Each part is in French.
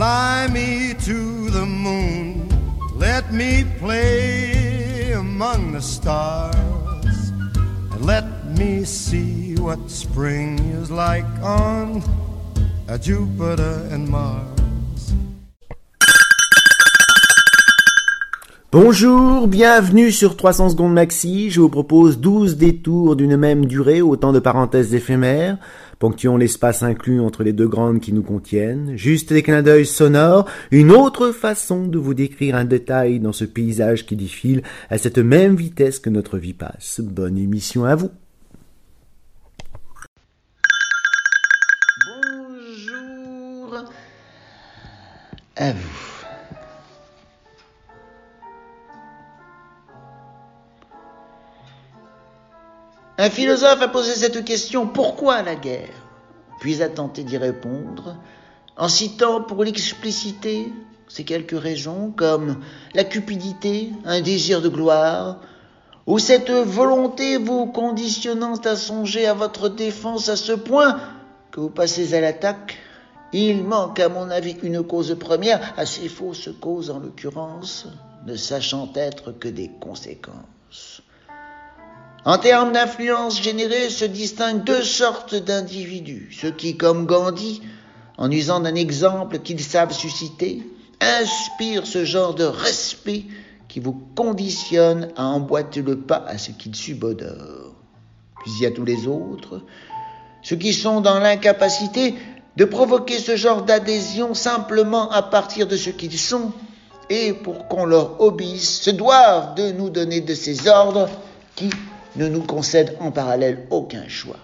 Fly me to the moon, let me play among the stars, and let me see what spring is like on Jupiter and Mars. Bonjour, bienvenue sur 300 secondes maxi. Je vous propose 12 détours d'une même durée, autant de parenthèses éphémères, ponctuant l'espace inclus entre les deux grandes qui nous contiennent, juste des clins d'œil sonores, une autre façon de vous décrire un détail dans ce paysage qui défile à cette même vitesse que notre vie passe. Bonne émission à vous. Bonjour à vous. Un philosophe a posé cette question pourquoi la guerre? Puis a tenté d'y répondre en citant pour l'expliciter ces quelques raisons comme la cupidité, un désir de gloire, ou cette volonté vous conditionnant à songer à votre défense à ce point que vous passez à l'attaque. Il manque à mon avis une cause première, assez fausse cause en l'occurrence, ne sachant être que des conséquences. En termes d'influence générée se distinguent deux sortes d'individus. Ceux qui, comme Gandhi, en usant d'un exemple qu'ils savent susciter, inspirent ce genre de respect qui vous conditionne à emboîter le pas à ce qu'ils subodorent. Puis il y a tous les autres, ceux qui sont dans l'incapacité de provoquer ce genre d'adhésion simplement à partir de ce qu'ils sont, et pour qu'on leur obéisse, se doivent de nous donner de ces ordres qui ne nous concède en parallèle aucun choix.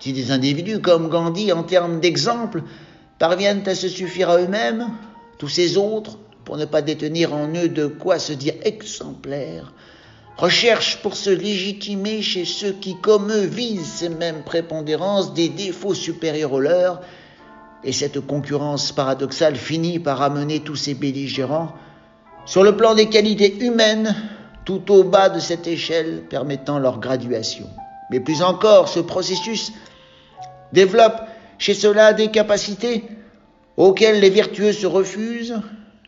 Si des individus comme Gandhi, en termes d'exemple, parviennent à se suffire à eux-mêmes, tous ces autres, pour ne pas détenir en eux de quoi se dire exemplaires, recherchent pour se légitimer chez ceux qui, comme eux, visent ces mêmes prépondérances des défauts supérieurs aux leurs, et cette concurrence paradoxale finit par amener tous ces belligérants sur le plan des qualités humaines tout au bas de cette échelle permettant leur graduation. Mais plus encore, ce processus développe chez cela des capacités auxquelles les vertueux se refusent,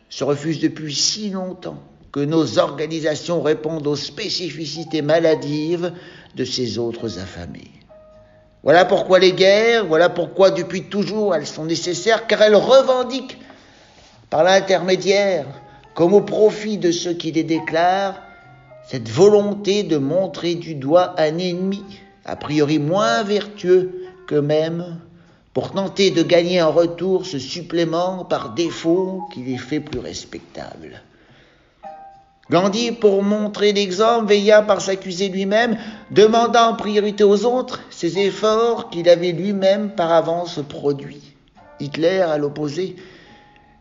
se refusent depuis si longtemps que nos organisations répondent aux spécificités maladives de ces autres affamés. Voilà pourquoi les guerres, voilà pourquoi depuis toujours elles sont nécessaires, car elles revendiquent par l'intermédiaire, comme au profit de ceux qui les déclarent, cette volonté de montrer du doigt un ennemi, a priori moins vertueux qu'eux-mêmes, pour tenter de gagner en retour ce supplément par défaut qui les fait plus respectables. Gandhi, pour montrer l'exemple, veilla par s'accuser lui-même, demandant en priorité aux autres ces efforts qu'il avait lui-même par avance produits. Hitler, à l'opposé,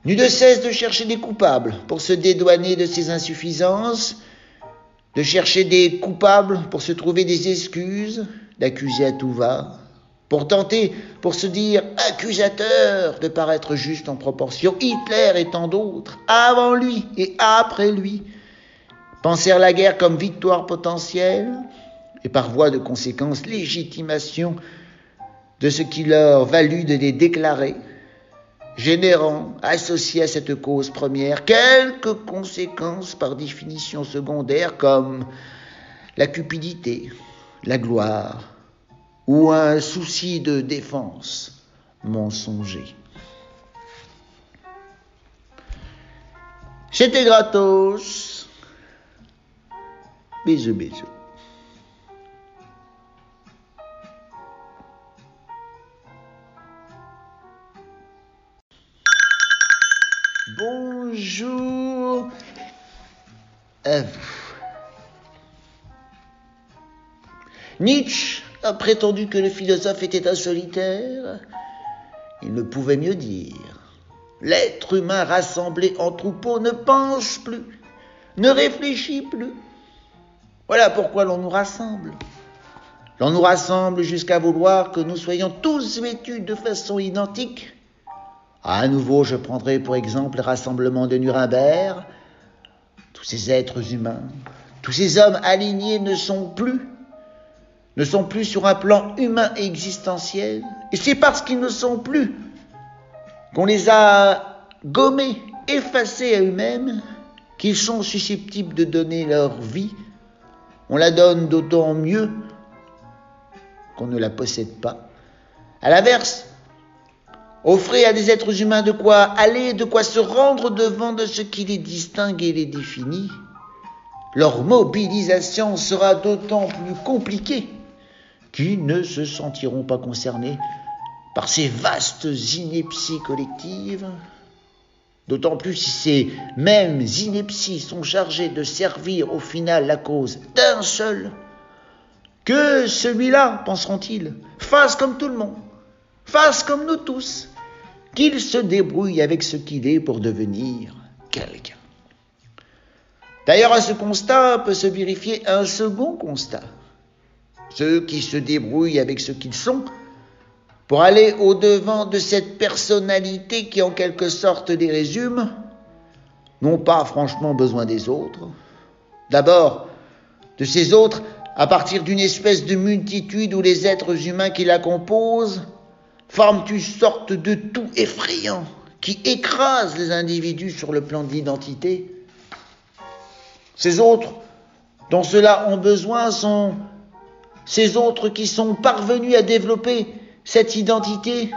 n'eut de cesse de chercher des coupables pour se dédouaner de ses insuffisances, de chercher des coupables pour se trouver des excuses, d'accuser à tout va, pour tenter, pour se dire accusateur, de paraître juste en proportion, Hitler et tant d'autres, avant lui et après lui, pensèrent la guerre comme victoire potentielle et par voie de conséquence légitimation de ce qui leur valut de les déclarer générant, associé à cette cause première, quelques conséquences par définition secondaires comme la cupidité, la gloire ou un souci de défense mensonger. C'était gratos. Bisous, bisous. Bonjour à vous. Nietzsche a prétendu que le philosophe était un solitaire. Il ne pouvait mieux dire. L'être humain rassemblé en troupeau ne pense plus, ne réfléchit plus. Voilà pourquoi l'on nous rassemble. L'on nous rassemble jusqu'à vouloir que nous soyons tous vêtus de façon identique à nouveau, je prendrai pour exemple le rassemblement de Nuremberg. Tous ces êtres humains, tous ces hommes alignés ne sont plus, ne sont plus sur un plan humain et existentiel. Et c'est parce qu'ils ne sont plus qu'on les a gommés, effacés à eux-mêmes, qu'ils sont susceptibles de donner leur vie, on la donne d'autant mieux qu'on ne la possède pas. À l'inverse, offrez à des êtres humains de quoi aller, de quoi se rendre devant de ce qui les distingue et les définit. Leur mobilisation sera d'autant plus compliquée qu'ils ne se sentiront pas concernés par ces vastes inepties collectives, d'autant plus si ces mêmes inepties sont chargées de servir au final la cause d'un seul, que celui-là, penseront-ils, fasse comme tout le monde, fasse comme nous tous, qu'il se débrouille avec ce qu'il est pour devenir quelqu'un. D'ailleurs, à ce constat peut se vérifier un second constat. Ceux qui se débrouillent avec ce qu'ils sont pour aller au-devant de cette personnalité qui en quelque sorte les résume, n'ont pas franchement besoin des autres. D'abord, de ces autres, à partir d'une espèce de multitude où les êtres humains qui la composent forment une sorte de tout effrayant qui écrase les individus sur le plan de l'identité. Ces autres dont ceux-là ont besoin sont ces autres qui sont parvenus à développer cette identité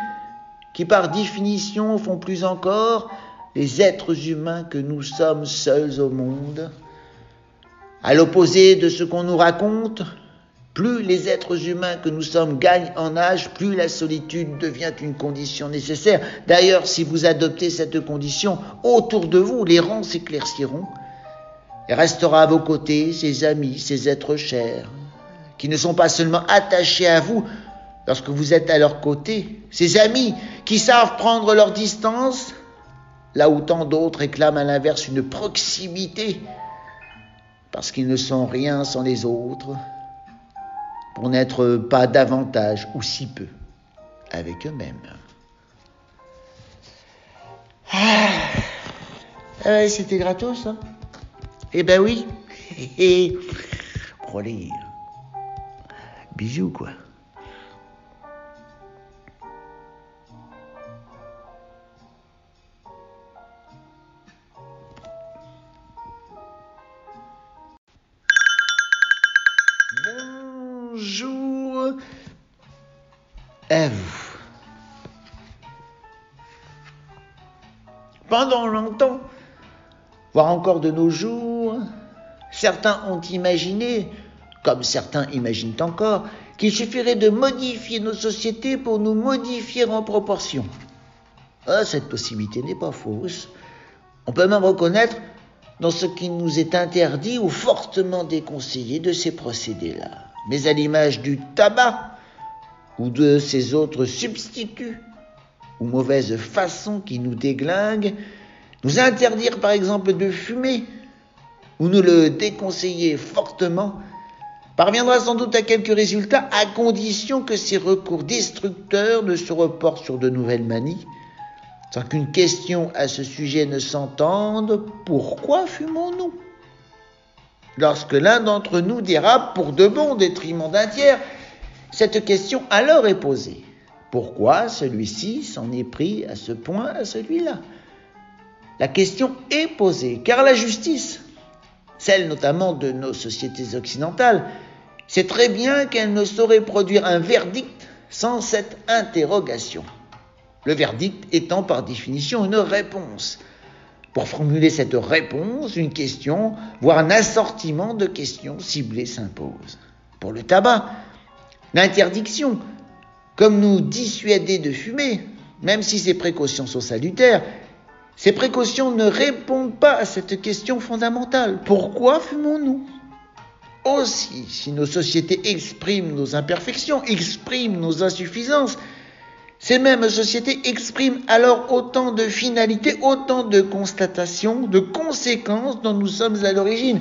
qui par définition font plus encore les êtres humains que nous sommes seuls au monde. À l'opposé de ce qu'on nous raconte, plus les êtres humains que nous sommes gagnent en âge, plus la solitude devient une condition nécessaire. D'ailleurs, si vous adoptez cette condition, autour de vous, les rangs s'éclairciront et restera à vos côtés ces amis, ces êtres chers, qui ne sont pas seulement attachés à vous, lorsque vous êtes à leur côté, ces amis qui savent prendre leur distance, là où tant d'autres réclament à l'inverse une proximité, parce qu'ils ne sont rien sans les autres, pour n'être pas davantage ou si peu avec eux-mêmes. Ah, ah c'était gratos, ça Eh ben oui. Et, allez, bisous, quoi. Pendant longtemps, voire encore de nos jours, certains ont imaginé, comme certains imaginent encore, qu'il suffirait de modifier nos sociétés pour nous modifier en proportion. Ah, cette possibilité n'est pas fausse. On peut même reconnaître dans ce qui nous est interdit ou fortement déconseillé de ces procédés-là. Mais à l'image du tabac ou de ces autres substituts ou mauvaises façons qui nous déglinguent, nous interdire par exemple de fumer ou nous le déconseiller fortement parviendra sans doute à quelques résultats à condition que ces recours destructeurs ne se reportent sur de nouvelles manies sans qu'une question à ce sujet ne s'entende, pourquoi fumons-nous? Lorsque l'un d'entre nous dérape pour de bon détriment d'un tiers, cette question alors est posée. Pourquoi celui-ci s'en est pris à ce point à celui-là? La question est posée, car la justice, celle notamment de nos sociétés occidentales, sait très bien qu'elle ne saurait produire un verdict sans cette interrogation. Le verdict étant par définition une réponse. Pour formuler cette réponse, une question, voire un assortiment de questions ciblées s'impose. Pour le tabac, l'interdiction, comme nous dissuader de fumer, même si ces précautions sont salutaires, ces précautions ne répondent pas à cette question fondamentale. Pourquoi fumons-nous? Aussi, si nos sociétés expriment nos imperfections, expriment nos insuffisances, ces mêmes sociétés expriment alors autant de finalités, autant de constatations, de conséquences dont nous sommes à l'origine.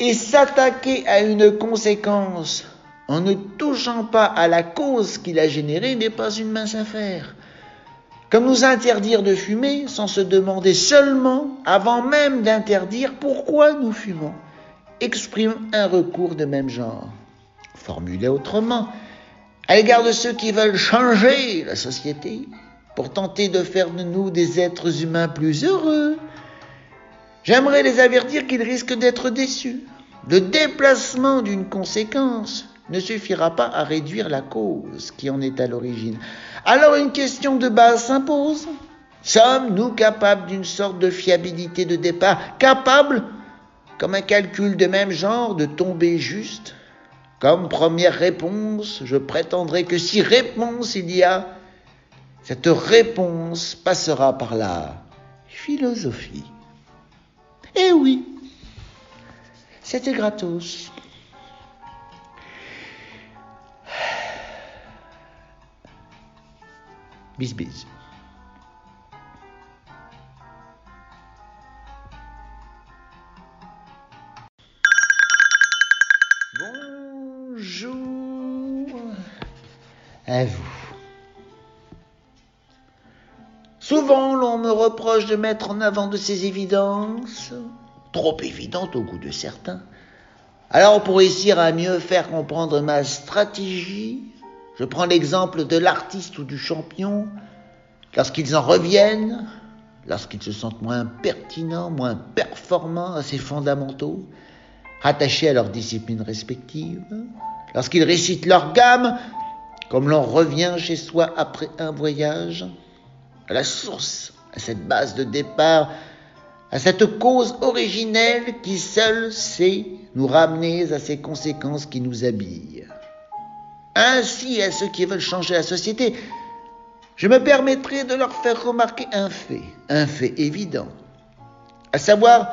Et s'attaquer à une conséquence en ne touchant pas à la cause qui l'a générée n'est pas une mince affaire. Comme nous interdire de fumer sans se demander seulement, avant même d'interdire, pourquoi nous fumons, exprime un recours de même genre. Formulé autrement, à l'égard de ceux qui veulent changer la société, pour tenter de faire de nous des êtres humains plus heureux, j'aimerais les avertir qu'ils risquent d'être déçus. Le déplacement d'une conséquence ne suffira pas à réduire la cause qui en est à l'origine. Alors une question de base s'impose. Sommes-nous capables d'une sorte de fiabilité de départ, capables, comme un calcul de même genre, de tomber juste? Comme première réponse, je prétendrai que si réponse il y a, cette réponse passera par la philosophie. Eh oui, c'était gratos. Bis bis. à vous. Souvent, l'on me reproche de mettre en avant de ces évidences, trop évidentes au goût de certains. Alors, pour réussir à mieux faire comprendre ma stratégie, je prends l'exemple de l'artiste ou du champion. Lorsqu'ils en reviennent, lorsqu'ils se sentent moins pertinents, moins performants à ces fondamentaux, rattachés à leur discipline respective, lorsqu'ils récitent leur gamme, comme l'on revient chez soi après un voyage, à la source, à cette base de départ, à cette cause originelle qui seule sait nous ramener à ces conséquences qui nous habillent. Ainsi, à ceux qui veulent changer la société, je me permettrai de leur faire remarquer un fait, un fait évident, à savoir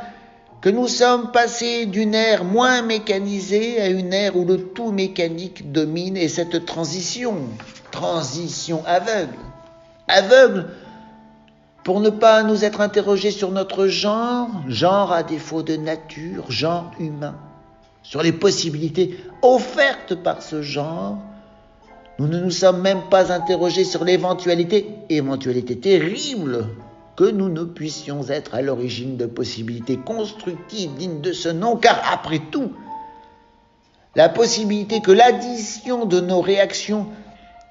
que nous sommes passés d'une ère moins mécanisée à une ère où le tout mécanique domine et cette transition, transition aveugle, aveugle pour ne pas nous être interrogés sur notre genre, genre à défaut de nature, genre humain, sur les possibilités offertes par ce genre, nous ne nous sommes même pas interrogés sur l'éventualité, éventualité terrible, que nous ne puissions être à l'origine de possibilités constructives dignes de ce nom, car après tout, la possibilité que l'addition de nos réactions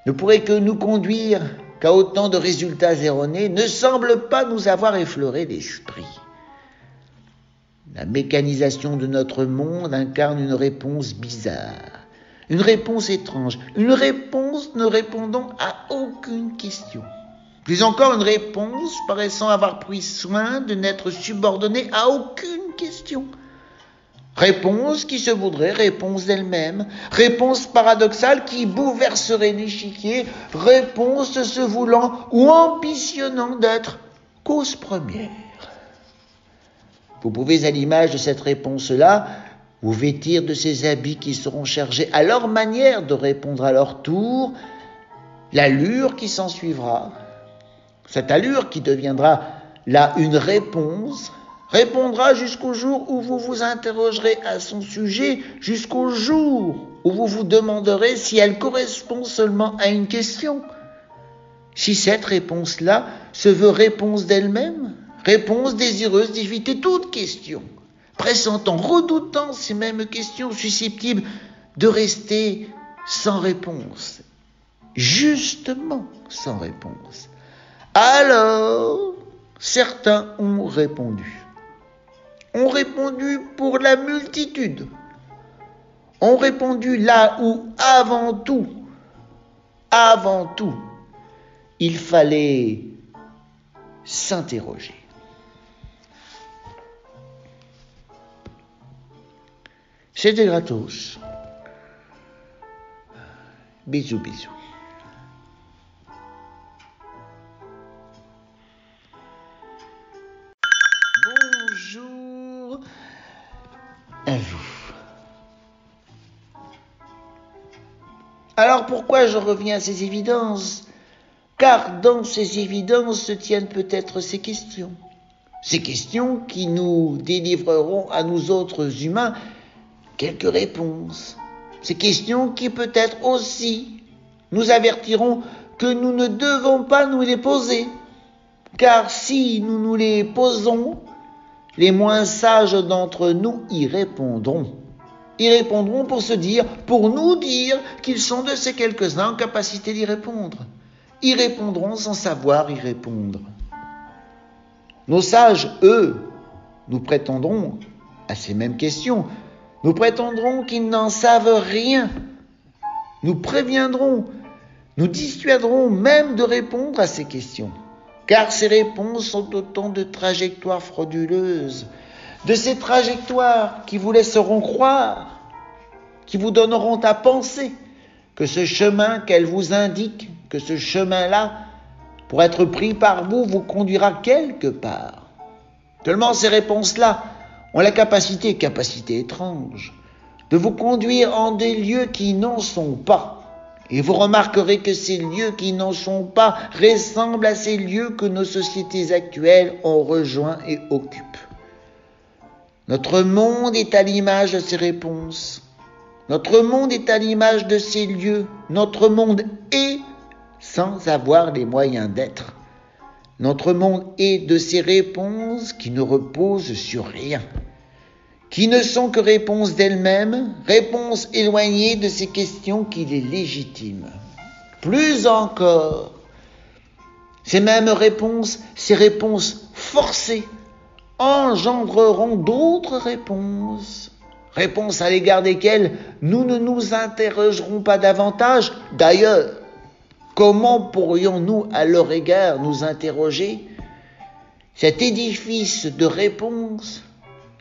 ne pourrait que nous conduire qu'à autant de résultats erronés ne semble pas nous avoir effleuré l'esprit. La mécanisation de notre monde incarne une réponse bizarre, une réponse étrange, une réponse ne répondant à aucune question. Plus encore une réponse paraissant avoir pris soin de n'être subordonnée à aucune question. Réponse qui se voudrait réponse d'elle-même, réponse paradoxale qui bouleverserait l'échiquier, réponse se voulant ou ambitionnant d'être cause première. Vous pouvez, à l'image de cette réponse-là, vous vêtir de ces habits qui seront chargés à leur manière de répondre à leur tour, l'allure qui s'en suivra, cette allure qui deviendra là une réponse, répondra jusqu'au jour où vous vous interrogerez à son sujet, jusqu'au jour où vous vous demanderez si elle correspond seulement à une question. Si cette réponse-là se veut réponse d'elle-même, réponse désireuse d'éviter toute question, pressentant, redoutant ces mêmes questions susceptibles de rester sans réponse, justement sans réponse. Alors, certains ont répondu. Ont répondu pour la multitude. Ont répondu là où, avant tout, avant tout, il fallait s'interroger. C'était gratos. Bisous, bisous. Alors pourquoi je reviens à ces évidences? Car dans ces évidences se tiennent peut-être ces questions. Ces questions qui nous délivreront à nous autres humains quelques réponses. Ces questions qui peut-être aussi nous avertiront que nous ne devons pas nous les poser. Car si nous nous les posons, les moins sages d'entre nous y répondront. Ils répondront pour se dire, pour nous dire qu'ils sont de ces quelques-uns en capacité d'y répondre. y répondront sans savoir y répondre. Nos sages, eux, nous prétendront à ces mêmes questions. Nous prétendrons qu'ils n'en savent rien. Nous préviendrons, nous dissuaderons même de répondre à ces questions. Car ces réponses sont autant de trajectoires frauduleuses, de ces trajectoires qui vous laisseront croire, qui vous donneront à penser que ce chemin qu'elles vous indiquent, que ce chemin-là, pour être pris par vous, vous conduira quelque part. Tellement ces réponses-là ont la capacité, capacité étrange, de vous conduire en des lieux qui n'en sont pas. Et vous remarquerez que ces lieux qui n'en sont pas ressemblent à ces lieux que nos sociétés actuelles ont rejoints et occupent. Notre monde est à l'image de ces réponses. Notre monde est à l'image de ces lieux. Notre monde est sans avoir les moyens d'être. Notre monde est de ces réponses qui ne reposent sur rien, qui ne sont que réponses d'elles-mêmes, réponses éloignées de ces questions qui les légitiment. Plus encore, ces mêmes réponses, ces réponses forcées, engendreront d'autres réponses, réponses à l'égard desquelles nous ne nous interrogerons pas davantage. D'ailleurs, Comment pourrions-nous à leur égard nous interroger? Cet édifice de réponses,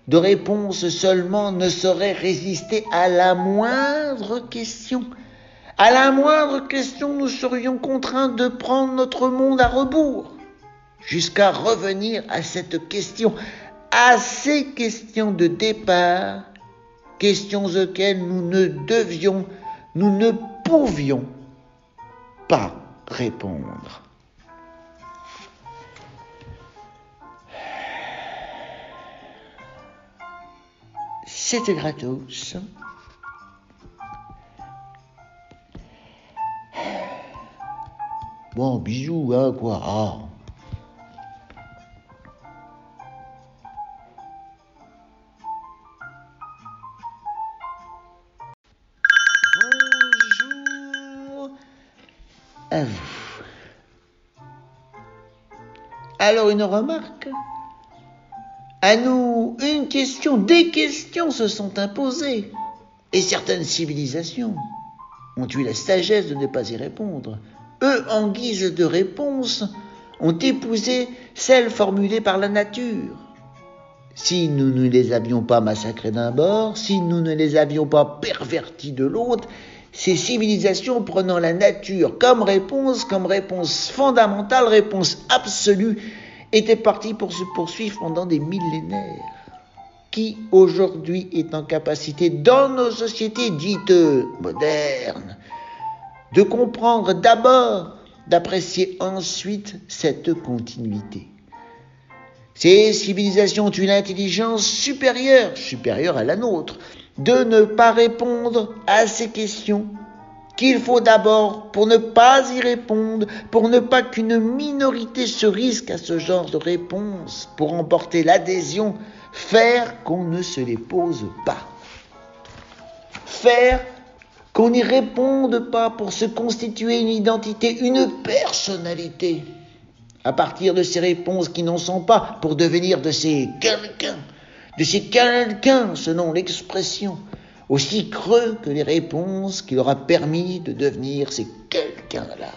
de réponses seulement, ne saurait résister à la moindre question. À la moindre question, nous serions contraints de prendre notre monde à rebours, jusqu'à revenir à cette question, à ces questions de départ, questions auxquelles nous ne devions, nous ne pouvions pas répondre. C'était gratos. Bon, bisous, hein, quoi. Ah. Alors une remarque? À nous, une question, des questions se sont imposées. Et certaines civilisations ont eu la sagesse de ne pas y répondre. Eux, en guise de réponse, ont épousé celles formulées par la nature. Si nous ne les avions pas massacrés d'un bord, si nous ne les avions pas pervertis de l'autre, ces civilisations prenant la nature comme réponse, comme réponse fondamentale, réponse absolue, étaient parties pour se poursuivre pendant des millénaires. Qui aujourd'hui est en capacité, dans nos sociétés dites modernes, de comprendre d'abord, d'apprécier ensuite cette continuité Ces civilisations ont une intelligence supérieure, supérieure à la nôtre, de ne pas répondre à ces questions qu'il faut d'abord, pour ne pas y répondre, pour ne pas qu'une minorité se risque à ce genre de réponse, pour emporter l'adhésion, faire qu'on ne se les pose pas. Faire qu'on n'y réponde pas pour se constituer une identité, une personnalité, à partir de ces réponses qui n'en sont pas, pour devenir de ces quelqu'un de ces quelqu'un, selon l'expression, aussi creux que les réponses qui leur a permis de devenir ces quelqu'un-là.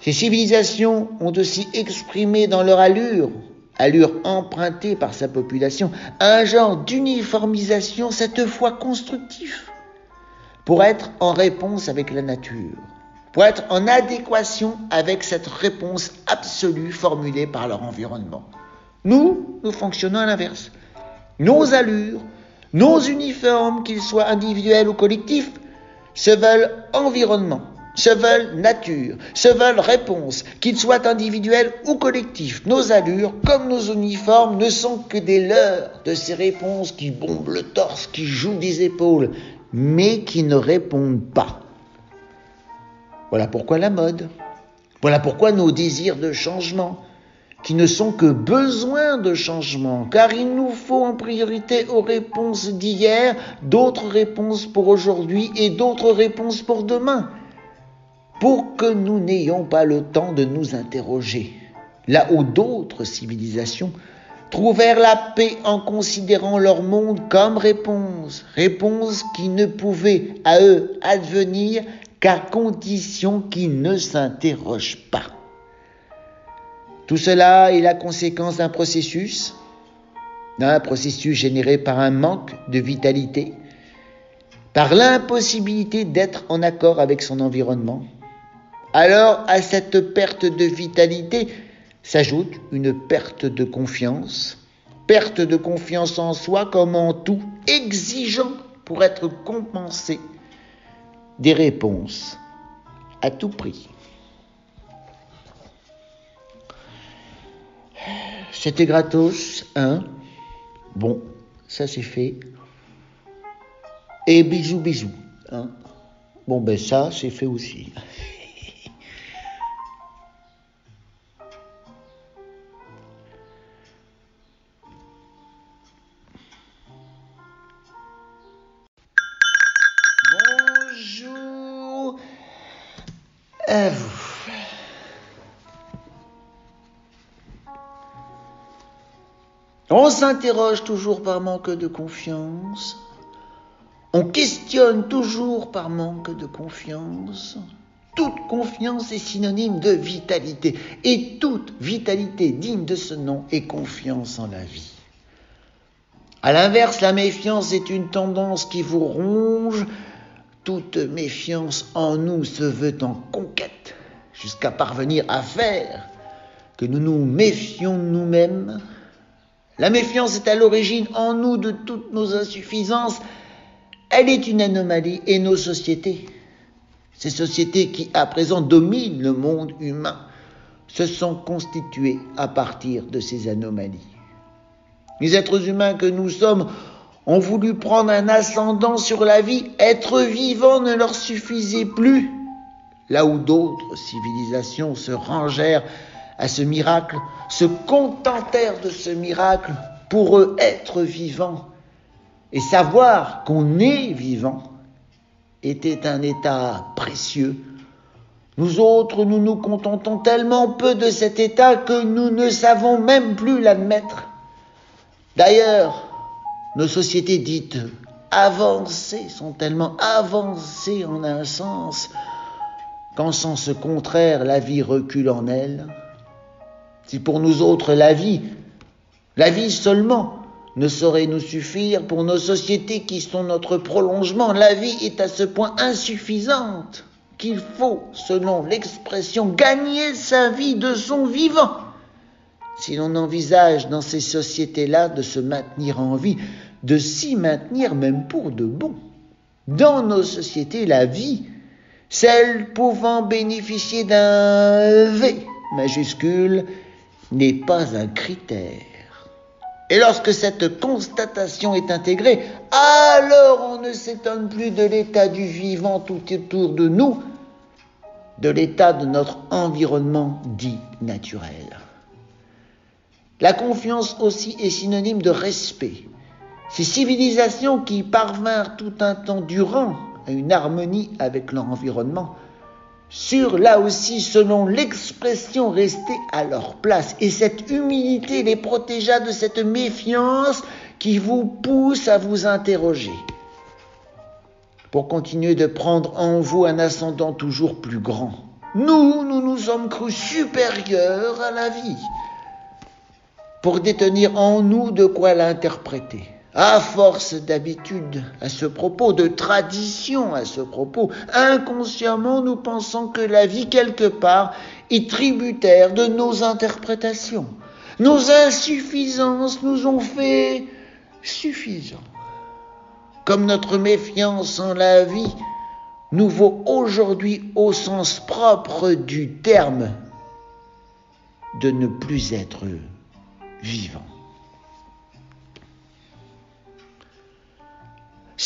Ces civilisations ont aussi exprimé dans leur allure, allure empruntée par sa population, un genre d'uniformisation cette fois constructif, pour être en réponse avec la nature, pour être en adéquation avec cette réponse absolue formulée par leur environnement. Nous, nous fonctionnons à l'inverse. Nos allures, nos uniformes, qu'ils soient individuels ou collectifs, se veulent environnement, se veulent nature, se veulent réponse, qu'ils soient individuels ou collectifs. Nos allures, comme nos uniformes, ne sont que des leurs de ces réponses qui bombent le torse, qui jouent des épaules, mais qui ne répondent pas. Voilà pourquoi la mode. Voilà pourquoi nos désirs de changement qui ne sont que besoin de changement, car il nous faut en priorité aux réponses d'hier, d'autres réponses pour aujourd'hui et d'autres réponses pour demain. pour que nous n'ayons pas le temps de nous interroger, là où d'autres civilisations trouvèrent la paix en considérant leur monde comme réponse, réponse qui ne pouvait à eux advenir qu'à condition qu'ils ne s'interrogent pas. Tout cela est la conséquence d'un processus, d'un processus généré par un manque de vitalité, par l'impossibilité d'être en accord avec son environnement. Alors à cette perte de vitalité, s'ajoute une perte de confiance, perte de confiance en soi comme en tout, exigeant pour être compensé des réponses à tout prix. C'était gratos, hein? Bon, ça c'est fait. Et bisous, bisous. Hein? Bon, ben ça, c'est fait aussi. On s'interroge toujours par manque de confiance. On questionne toujours par manque de confiance. Toute confiance est synonyme de vitalité. Et toute vitalité digne de ce nom est confiance en la vie. À l'inverse, la méfiance est une tendance qui vous ronge. Toute méfiance en nous se veut en conquête, jusqu'à parvenir à faire que nous nous méfions nous-mêmes la méfiance est à l'origine en nous de toutes nos insuffisances. Elle est une anomalie et nos sociétés, ces sociétés qui à présent dominent le monde humain, se sont constituées à partir de ces anomalies. Les êtres humains que nous sommes ont voulu prendre un ascendant sur la vie. Être vivant ne leur suffisait plus. Là où d'autres civilisations se rangèrent à ce miracle, se contentèrent de ce miracle pour eux être vivants et savoir qu'on est vivant était un état précieux. Nous autres, nous nous contentons tellement peu de cet état que nous ne savons même plus l'admettre. D'ailleurs, nos sociétés dites avancées sont tellement avancées en un sens qu'en sens contraire, la vie recule en elles. Si pour nous autres la vie, la vie seulement, ne saurait nous suffire pour nos sociétés qui sont notre prolongement, la vie est à ce point insuffisante qu'il faut, selon l'expression, gagner sa vie de son vivant. Si l'on envisage dans ces sociétés-là de se maintenir en vie, de s'y maintenir même pour de bon. Dans nos sociétés, la vie, celle pouvant bénéficier d'un V majuscule, n'est pas un critère. Et lorsque cette constatation est intégrée, alors on ne s'étonne plus de l'état du vivant tout autour de nous, de l'état de notre environnement dit naturel. La confiance aussi est synonyme de respect. Ces civilisations qui parvinrent tout un temps durant à une harmonie avec leur environnement sur là aussi, selon l'expression, rester à leur place. Et cette humilité les protégea de cette méfiance qui vous pousse à vous interroger pour continuer de prendre en vous un ascendant toujours plus grand. Nous, nous nous sommes crus supérieurs à la vie pour détenir en nous de quoi l'interpréter à force d'habitude à ce propos, de tradition à ce propos, inconsciemment nous pensons que la vie quelque part est tributaire de nos interprétations. Nos insuffisances nous ont fait suffisants. Comme notre méfiance en la vie nous vaut aujourd'hui au sens propre du terme de ne plus être vivant.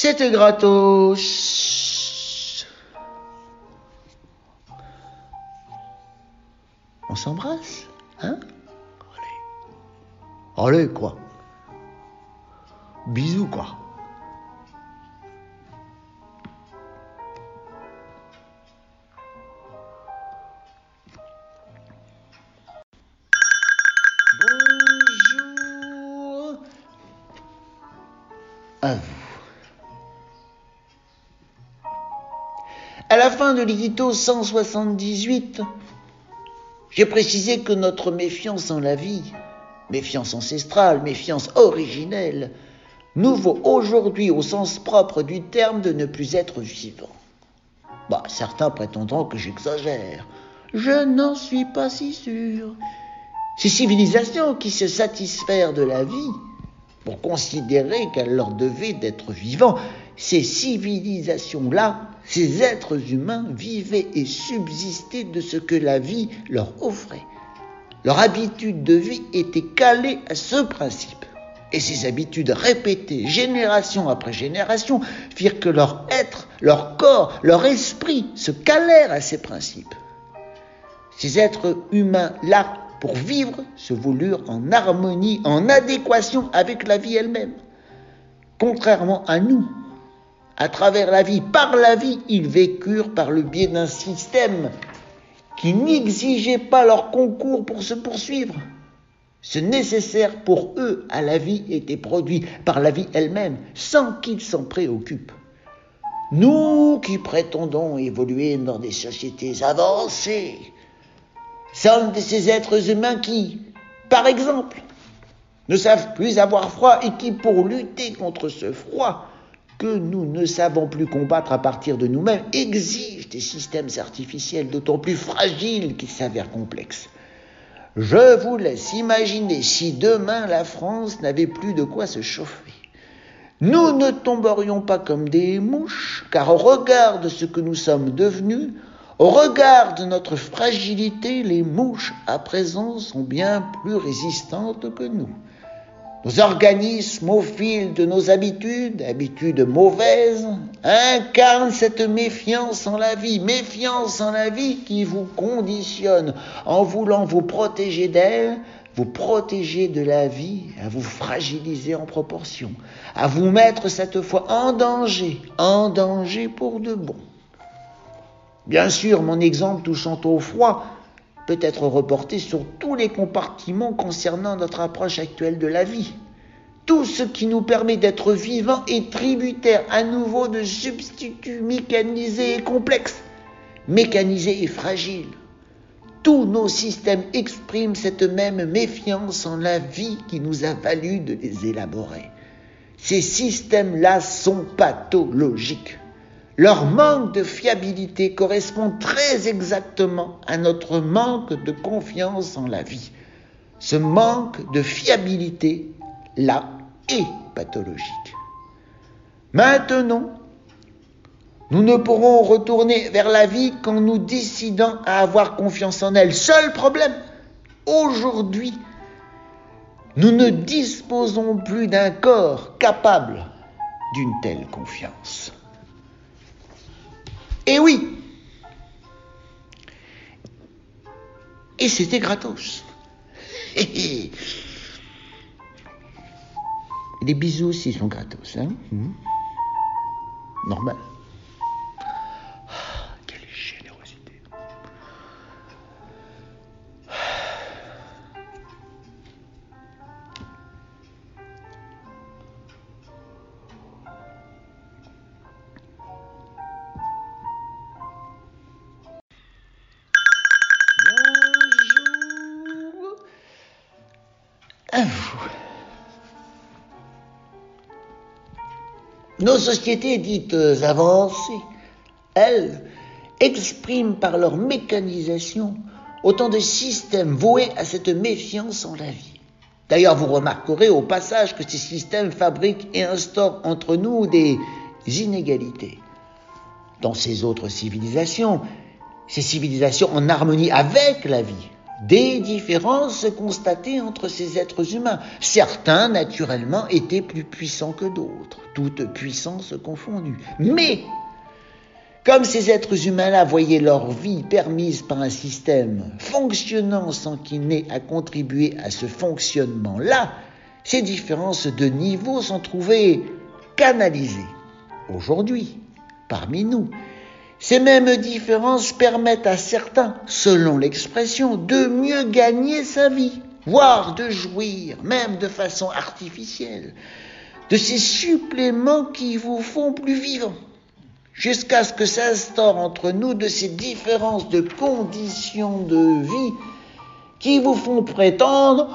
C'était gratos. On s'embrasse, hein? Allez. Allez, quoi? Bisous, quoi. Bonjour. La fin de l'édito 178, j'ai précisé que notre méfiance en la vie, méfiance ancestrale, méfiance originelle, nous vaut aujourd'hui au sens propre du terme de ne plus être vivant. Bah, certains prétendront que j'exagère. Je n'en suis pas si sûr. Ces civilisations qui se satisfèrent de la vie pour considérer qu'elles leur devaient d'être vivants, ces civilisations-là, ces êtres humains vivaient et subsistaient de ce que la vie leur offrait. Leur habitude de vie était calée à ce principe. Et ces habitudes répétées génération après génération firent que leur être, leur corps, leur esprit se calèrent à ces principes. Ces êtres humains-là, pour vivre, se voulurent en harmonie, en adéquation avec la vie elle-même. Contrairement à nous, à travers la vie, par la vie, ils vécurent par le biais d'un système qui n'exigeait pas leur concours pour se poursuivre. Ce nécessaire pour eux à la vie était produit par la vie elle-même, sans qu'ils s'en préoccupent. Nous qui prétendons évoluer dans des sociétés avancées, sommes de ces êtres humains qui, par exemple, ne savent plus avoir froid et qui, pour lutter contre ce froid que nous ne savons plus combattre à partir de nous-mêmes, exigent des systèmes artificiels d'autant plus fragiles qu'ils s'avèrent complexes. Je vous laisse imaginer si demain la France n'avait plus de quoi se chauffer. Nous ne tomberions pas comme des mouches, car au regard de ce que nous sommes devenus, au regard de notre fragilité, les mouches à présent sont bien plus résistantes que nous. Nos organismes, au fil de nos habitudes, habitudes mauvaises, incarnent cette méfiance en la vie, méfiance en la vie qui vous conditionne en voulant vous protéger d'elle, vous protéger de la vie, à vous fragiliser en proportion, à vous mettre cette fois en danger, en danger pour de bon. Bien sûr, mon exemple touchant au froid peut être reporté sur tous les compartiments concernant notre approche actuelle de la vie. Tout ce qui nous permet d'être vivants est tributaire à nouveau de substituts mécanisés et complexes, mécanisés et fragiles. Tous nos systèmes expriment cette même méfiance en la vie qui nous a valu de les élaborer. Ces systèmes-là sont pathologiques. Leur manque de fiabilité correspond très exactement à notre manque de confiance en la vie. Ce manque de fiabilité, là, est pathologique. Maintenant, nous ne pourrons retourner vers la vie qu'en nous décidant à avoir confiance en elle. Seul problème, aujourd'hui, nous ne disposons plus d'un corps capable d'une telle confiance. Et oui. Et c'était gratos. Les bisous aussi sont gratos, hein hmm. Normal. Nos sociétés dites avancées, elles, expriment par leur mécanisation autant de systèmes voués à cette méfiance en la vie. D'ailleurs, vous remarquerez au passage que ces systèmes fabriquent et instaurent entre nous des inégalités. Dans ces autres civilisations, ces civilisations en harmonie avec la vie, des différences constatées entre ces êtres humains. Certains, naturellement, étaient plus puissants que d'autres, toutes puissances confondues. Mais, comme ces êtres humains-là voyaient leur vie permise par un système fonctionnant sans qu'ils n'aient à contribuer à ce fonctionnement-là, ces différences de niveau sont trouvées canalisées. Aujourd'hui, parmi nous, ces mêmes différences permettent à certains, selon l'expression, de mieux gagner sa vie, voire de jouir, même de façon artificielle, de ces suppléments qui vous font plus vivant. jusqu'à ce que s'instaure entre nous de ces différences de conditions de vie qui vous font prétendre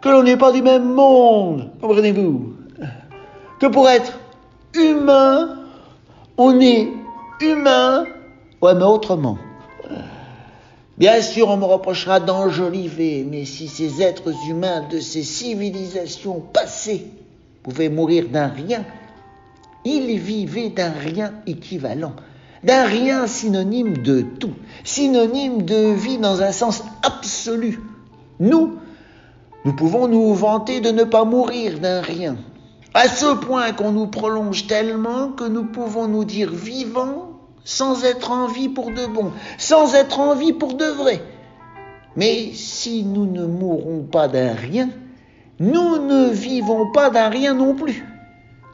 que l'on n'est pas du même monde, comprenez-vous? Que pour être humain, on est humain, ouais, mais autrement. Bien sûr, on me reprochera d'enjoliver, mais si ces êtres humains de ces civilisations passées pouvaient mourir d'un rien, ils vivaient d'un rien équivalent, d'un rien synonyme de tout, synonyme de vie dans un sens absolu. Nous, nous pouvons nous vanter de ne pas mourir d'un rien, à ce point qu'on nous prolonge tellement que nous pouvons nous dire vivants sans être en vie pour de bon, sans être en vie pour de vrai. Mais si nous ne mourrons pas d'un rien, nous ne vivons pas d'un rien non plus,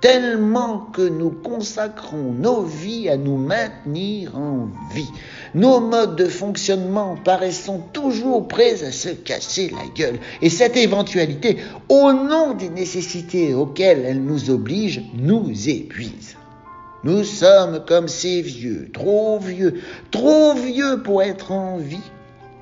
tellement que nous consacrons nos vies à nous maintenir en vie, nos modes de fonctionnement paraissant toujours prêts à se casser la gueule, et cette éventualité, au nom des nécessités auxquelles elle nous oblige, nous épuise. Nous sommes comme ces vieux, trop vieux, trop vieux pour être en vie.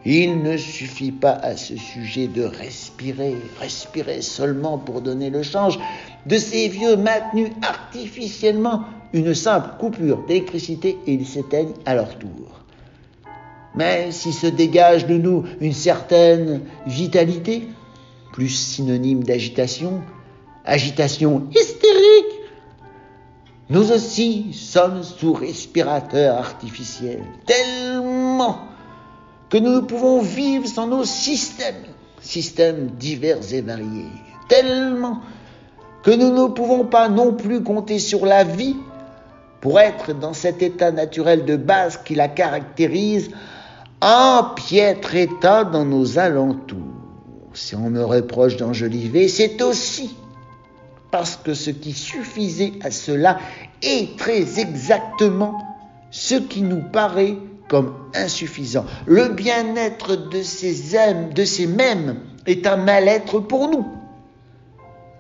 Il ne suffit pas à ce sujet de respirer, respirer seulement pour donner le change de ces vieux maintenus artificiellement une simple coupure d'électricité et ils s'éteignent à leur tour. Mais s'il se dégage de nous une certaine vitalité, plus synonyme d'agitation, agitation hystérique, nous aussi sommes sous respirateur artificiel, tellement que nous ne pouvons vivre sans nos systèmes, systèmes divers et variés, tellement que nous ne pouvons pas non plus compter sur la vie pour être dans cet état naturel de base qui la caractérise en piètre état dans nos alentours. Si on me reproche d'enjoliver, c'est aussi parce que ce qui suffisait à cela est très exactement ce qui nous paraît insuffisant. Le bien-être de ces âmes, de ces mêmes, est un mal-être pour nous.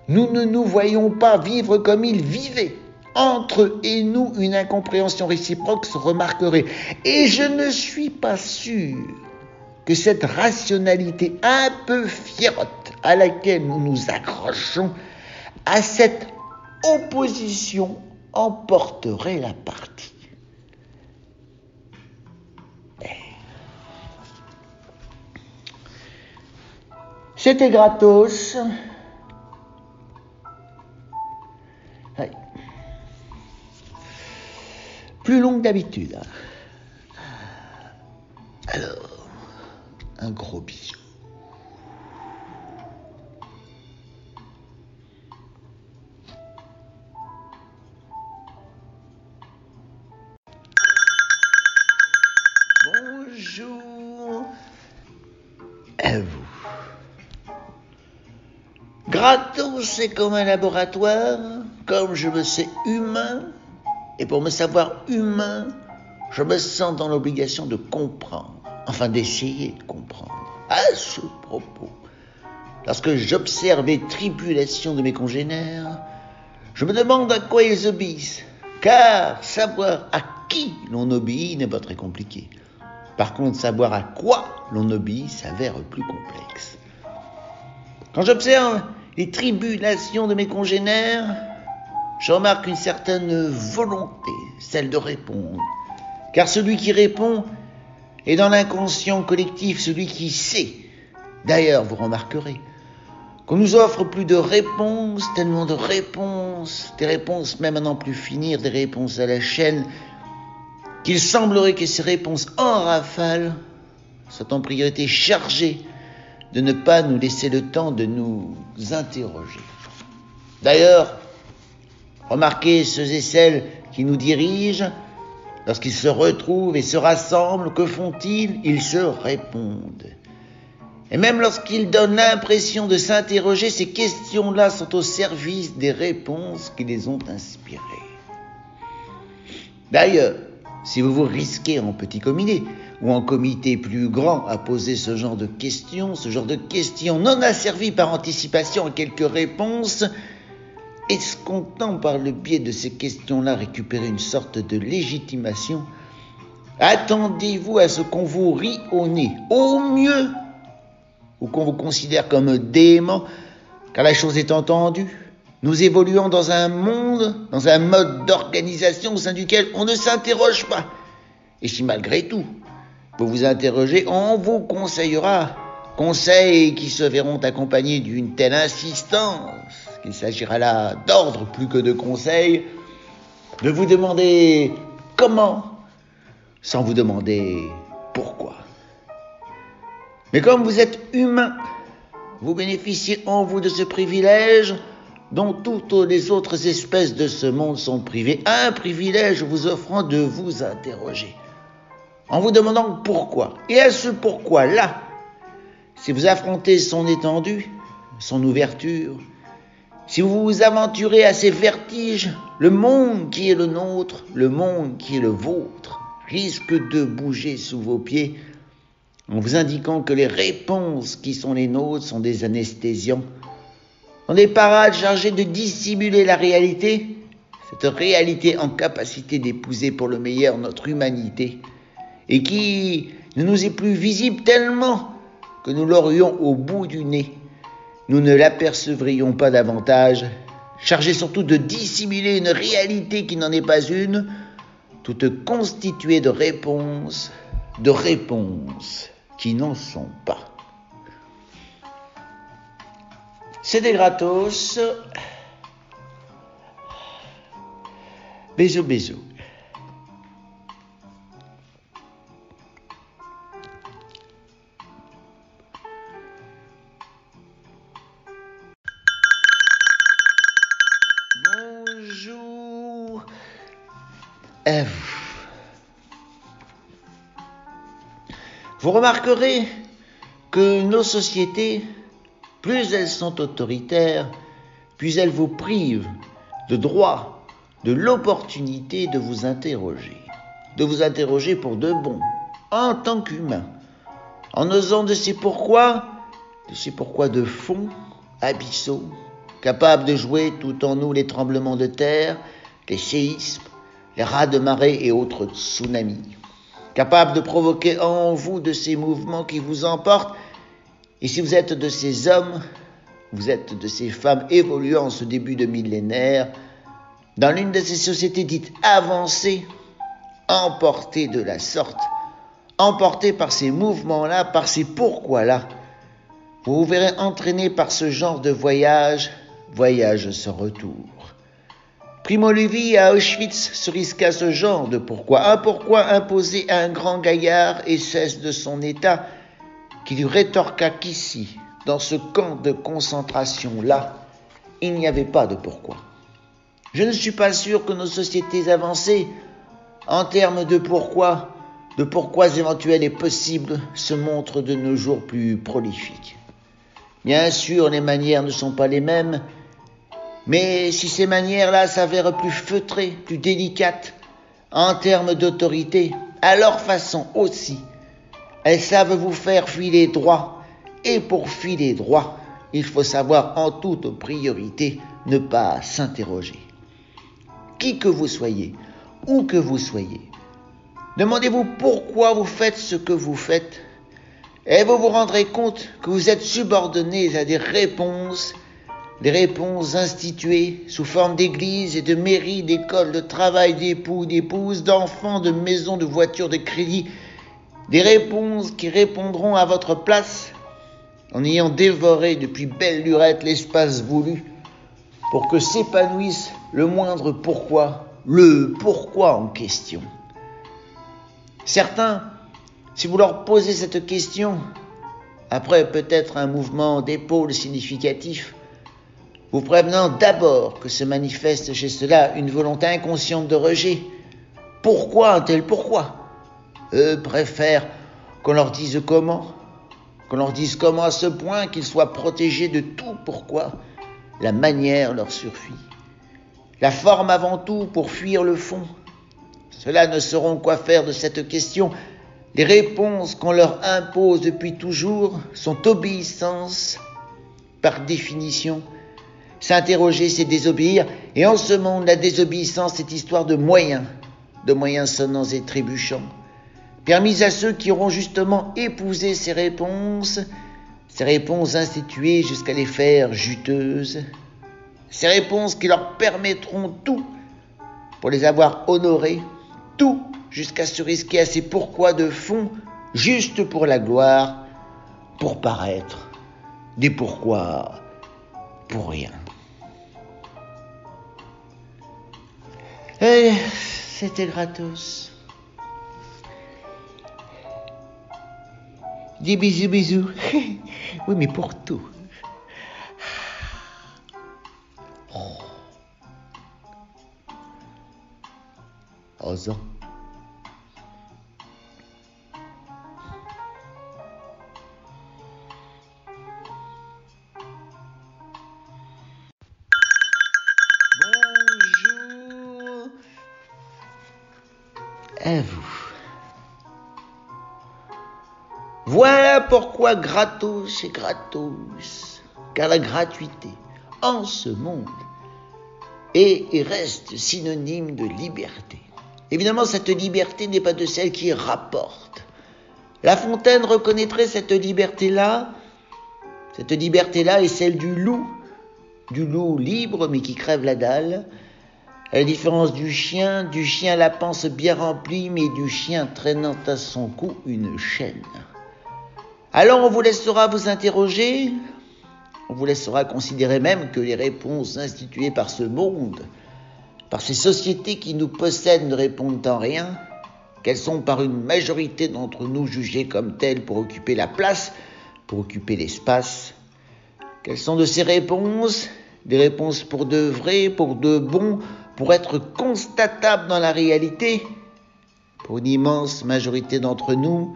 Nous ne nous voyons pas vivre comme ils vivaient. Entre eux et nous, une incompréhension réciproque se remarquerait. Et je ne suis pas sûr que cette rationalité un peu fierotte à laquelle nous nous accrochons, à cette opposition emporterait la partie. C'était gratos. Plus long que d'habitude. Hein. Alors, un gros bisou. Gratos, c'est comme un laboratoire, comme je me sais humain, et pour me savoir humain, je me sens dans l'obligation de comprendre, enfin d'essayer de comprendre. À ce propos, lorsque j'observe les tribulations de mes congénères, je me demande à quoi ils obéissent, car savoir à qui l'on obéit n'est pas très compliqué. Par contre, savoir à quoi l'on obéit s'avère plus complexe. Quand j'observe les tribulations de mes congénères, je remarque une certaine volonté, celle de répondre. Car celui qui répond est dans l'inconscient collectif, celui qui sait. D'ailleurs, vous remarquerez qu'on nous offre plus de réponses, tellement de réponses, des réponses même à n'en plus finir, des réponses à la chaîne, qu'il semblerait que ces réponses en rafale soient en priorité chargées de ne pas nous laisser le temps de nous interroger. D'ailleurs, remarquez ceux et celles qui nous dirigent, lorsqu'ils se retrouvent et se rassemblent, que font-ils? Ils se répondent. Et même lorsqu'ils donnent l'impression de s'interroger, ces questions-là sont au service des réponses qui les ont inspirées. D'ailleurs, si vous vous risquez en petit comité ou en comité plus grand à poser ce genre de questions, ce genre de questions non asservies par anticipation à quelques réponses, escomptant par le biais de ces questions-là récupérer une sorte de légitimation, attendez-vous à ce qu'on vous rit au nez, au mieux, ou qu'on vous considère comme dément, car la chose est entendue. Nous évoluons dans un monde, dans un mode d'organisation au sein duquel on ne s'interroge pas. Et si malgré tout, vous vous interrogez, on vous conseillera conseils qui se verront accompagnés d'une telle insistance qu'il s'agira là d'ordre plus que de conseils, de vous demander comment sans vous demander pourquoi. Mais comme vous êtes humain, vous bénéficiez en vous de ce privilège dont toutes les autres espèces de ce monde sont privées. Un privilège vous offrant de vous interroger, en vous demandant pourquoi. Et à ce pourquoi-là, si vous affrontez son étendue, son ouverture, si vous vous aventurez à ces vertiges, le monde qui est le nôtre, le monde qui est le vôtre, risque de bouger sous vos pieds en vous indiquant que les réponses qui sont les nôtres sont des anesthésiants, sont des parades chargées de dissimuler la réalité, cette réalité en capacité d'épouser pour le meilleur notre humanité, et qui ne nous est plus visible tellement que nous l'aurions au bout du nez, nous ne l'apercevrions pas davantage, chargé surtout de dissimuler une réalité qui n'en est pas une, toute constituée de réponses, de réponses qui n'en sont pas. C'est des gratos. Bisous, bisous. Vous remarquerez que nos sociétés, plus elles sont autoritaires, plus elles vous privent de droit, de l'opportunité de vous interroger, de vous interroger pour de bon, en tant qu'humain, en osant de ces pourquoi, de ces pourquoi de fond, abyssaux, capables de jouer tout en nous les tremblements de terre, les séismes, les rats de marée et autres tsunamis capable de provoquer en vous de ces mouvements qui vous emportent. Et si vous êtes de ces hommes, vous êtes de ces femmes évoluant en ce début de millénaire, dans l'une de ces sociétés dites avancées, emportées de la sorte, emportées par ces mouvements-là, par ces pourquoi-là, vous vous verrez entraîné par ce genre de voyage, voyage sans retour. Primo Levi à Auschwitz se risqua ce genre de pourquoi. Un pourquoi imposé à un grand gaillard et cesse de son état, qui lui rétorqua qu'ici, dans ce camp de concentration-là, il n'y avait pas de pourquoi. Je ne suis pas sûr que nos sociétés avancées, en termes de pourquoi, de pourquoi éventuels et possibles, se montrent de nos jours plus prolifiques. Bien sûr, les manières ne sont pas les mêmes, mais si ces manières-là s'avèrent plus feutrées, plus délicates, en termes d'autorité, à leur façon aussi, elles savent vous faire filer droit. Et pour filer droit, il faut savoir en toute priorité ne pas s'interroger. Qui que vous soyez, où que vous soyez, demandez-vous pourquoi vous faites ce que vous faites, et vous vous rendrez compte que vous êtes subordonné à des réponses des réponses instituées sous forme d'églises et de mairies, d'écoles, de travail, d'époux, d'épouses, d'enfants, de maisons, de voitures, de crédits, des réponses qui répondront à votre place en ayant dévoré depuis belle lurette l'espace voulu pour que s'épanouisse le moindre pourquoi, le pourquoi en question. Certains, si vous leur posez cette question, après peut-être un mouvement d'épaule significatif, vous prévenant d'abord que se manifeste chez cela une volonté inconsciente de rejet. Pourquoi un tel pourquoi? Eux préfèrent qu'on leur dise comment, qu'on leur dise comment à ce point qu'ils soient protégés de tout pourquoi. La manière leur suffit. La forme avant tout pour fuir le fond. Ceux-là ne sauront quoi faire de cette question. Les réponses qu'on leur impose depuis toujours sont obéissance par définition S'interroger, c'est désobéir. Et en ce monde, la désobéissance est histoire de moyens, de moyens sonnants et trébuchants. Permis à ceux qui auront justement épousé ces réponses, ces réponses instituées jusqu'à les faire juteuses, ces réponses qui leur permettront tout pour les avoir honorées, tout jusqu'à se risquer à ces pourquoi de fond, juste pour la gloire, pour paraître, des pourquoi pour rien. Et eh, c'était gratos. Des bisous, bisous. oui, mais pour tout. Oh. Pourquoi gratos est gratos, car la gratuité en ce monde est et reste synonyme de liberté. Évidemment, cette liberté n'est pas de celle qui rapporte. La Fontaine reconnaîtrait cette liberté-là. Cette liberté-là est celle du loup, du loup libre mais qui crève la dalle. À la différence du chien, du chien la panse bien remplie, mais du chien traînant à son cou une chaîne. Alors on vous laissera vous interroger, on vous laissera considérer même que les réponses instituées par ce monde, par ces sociétés qui nous possèdent ne répondent en rien, qu'elles sont par une majorité d'entre nous jugées comme telles pour occuper la place, pour occuper l'espace. Quelles sont de ces réponses? Des réponses pour de vrai, pour de bon, pour être constatables dans la réalité. Pour une immense majorité d'entre nous,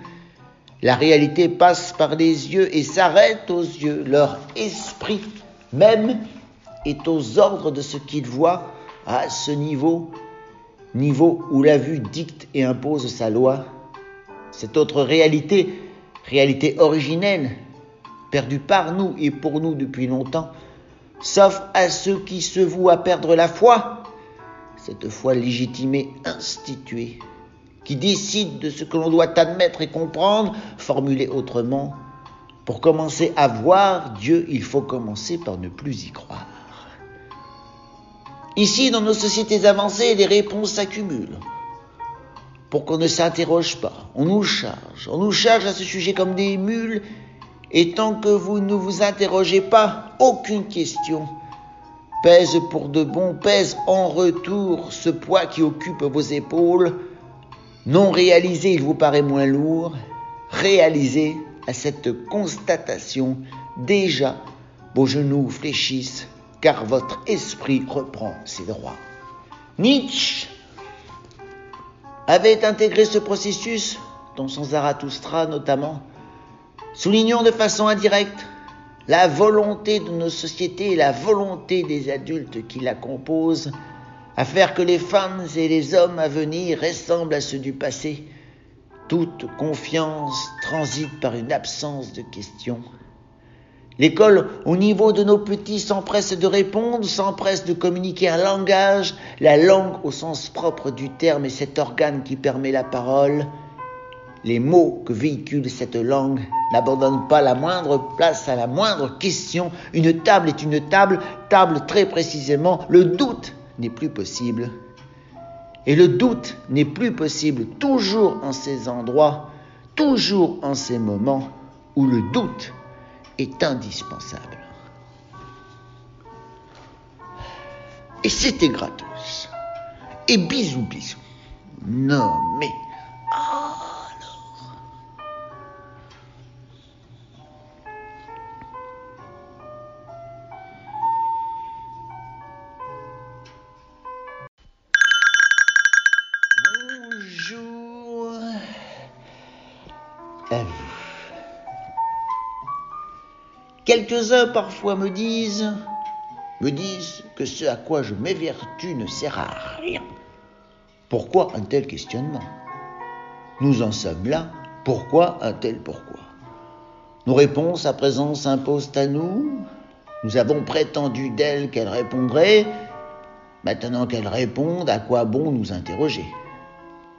la réalité passe par les yeux et s'arrête aux yeux. Leur esprit même est aux ordres de ce qu'ils voient à ce niveau, niveau où la vue dicte et impose sa loi. Cette autre réalité, réalité originelle, perdue par nous et pour nous depuis longtemps, sauf à ceux qui se vouent à perdre la foi, cette foi légitimée, instituée, qui décide de ce que l'on doit admettre et comprendre, formuler autrement. Pour commencer à voir Dieu, il faut commencer par ne plus y croire. Ici, dans nos sociétés avancées, les réponses s'accumulent. Pour qu'on ne s'interroge pas, on nous charge, on nous charge à ce sujet comme des mules, et tant que vous ne vous interrogez pas, aucune question pèse pour de bon, pèse en retour ce poids qui occupe vos épaules, non réalisé, il vous paraît moins lourd. Réalisé à cette constatation, déjà vos genoux fléchissent, car votre esprit reprend ses droits. Nietzsche avait intégré ce processus, dans son Zarathustra notamment, soulignant de façon indirecte la volonté de nos sociétés et la volonté des adultes qui la composent à faire que les femmes et les hommes à venir ressemblent à ceux du passé. Toute confiance transite par une absence de questions. L'école, au niveau de nos petits, s'empresse de répondre, s'empresse de communiquer un langage, la langue au sens propre du terme est cet organe qui permet la parole. Les mots que véhicule cette langue n'abandonnent pas la moindre place à la moindre question. Une table est une table, table très précisément. Le doute n'est plus possible. Et le doute n'est plus possible toujours en ces endroits, toujours en ces moments où le doute est indispensable. Et c'était gratos. Et bisous bisous. Non mais... Quelques-uns parfois me disent, me disent que ce à quoi je m'évertue ne sert à rien. Pourquoi un tel questionnement? Nous en sommes là. Pourquoi un tel pourquoi? Nos réponses à présent s'imposent à nous. Nous avons prétendu d'elle qu'elle répondrait. Maintenant qu'elle réponde, à quoi bon nous interroger?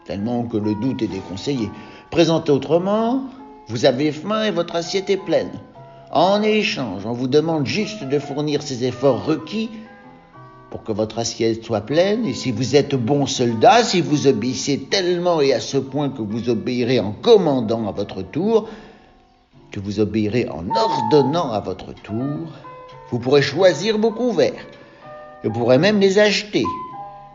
Tellement que le doute est déconseillé. Présentez autrement, vous avez faim et votre assiette est pleine. En échange, on vous demande juste de fournir ces efforts requis pour que votre assiette soit pleine, et si vous êtes bon soldat, si vous obéissez tellement et à ce point que vous obéirez en commandant à votre tour, que vous obéirez en ordonnant à votre tour, vous pourrez choisir vos couverts. Vous pourrez même les acheter